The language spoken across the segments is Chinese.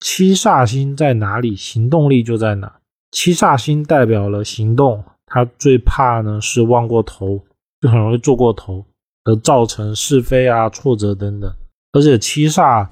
七煞星在哪里，行动力就在哪。七煞星代表了行动，他最怕呢是忘过头，就很容易做过头，而造成是非啊、挫折等等。而且七煞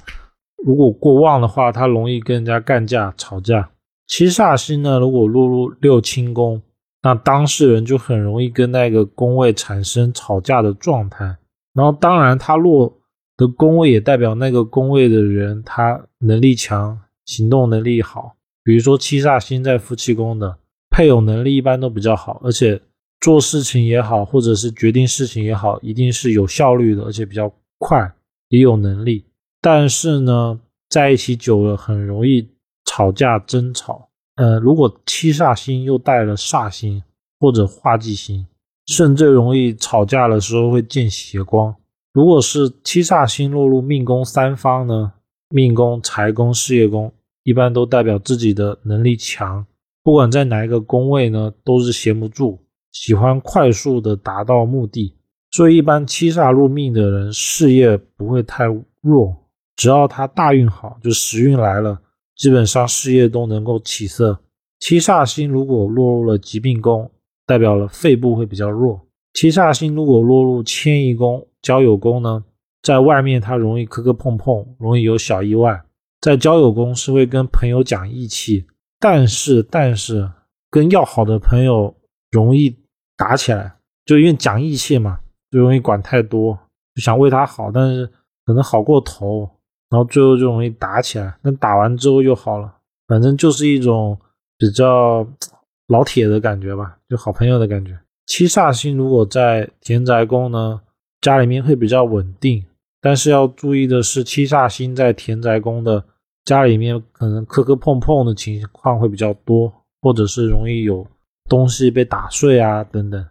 如果过旺的话，他容易跟人家干架、吵架。七煞星呢，如果落入六亲宫，那当事人就很容易跟那个宫位产生吵架的状态。然后，当然他落的宫位也代表那个宫位的人他能力强、行动能力好。比如说七煞星在夫妻宫的配偶能力一般都比较好，而且做事情也好，或者是决定事情也好，一定是有效率的，而且比较快，也有能力。但是呢，在一起久了很容易吵架争吵。呃，如果七煞星又带了煞星或者化忌星，甚至容易吵架的时候会见血光。如果是七煞星落入命宫三方呢，命宫、财宫、事业宫。一般都代表自己的能力强，不管在哪一个宫位呢，都是闲不住，喜欢快速的达到目的。所以一般七煞入命的人，事业不会太弱，只要他大运好，就时运来了，基本上事业都能够起色。七煞星如果落入了疾病宫，代表了肺部会比较弱。七煞星如果落入迁移宫、交友宫呢，在外面他容易磕磕碰碰，容易有小意外。在交友宫是会跟朋友讲义气，但是但是跟要好的朋友容易打起来，就因为讲义气嘛，就容易管太多，就想为他好，但是可能好过头，然后最后就容易打起来。那打完之后又好了，反正就是一种比较老铁的感觉吧，就好朋友的感觉。七煞星如果在田宅宫呢，家里面会比较稳定。但是要注意的是，七煞星在田宅宫的家里面，可能磕磕碰碰的情况会比较多，或者是容易有东西被打碎啊等等。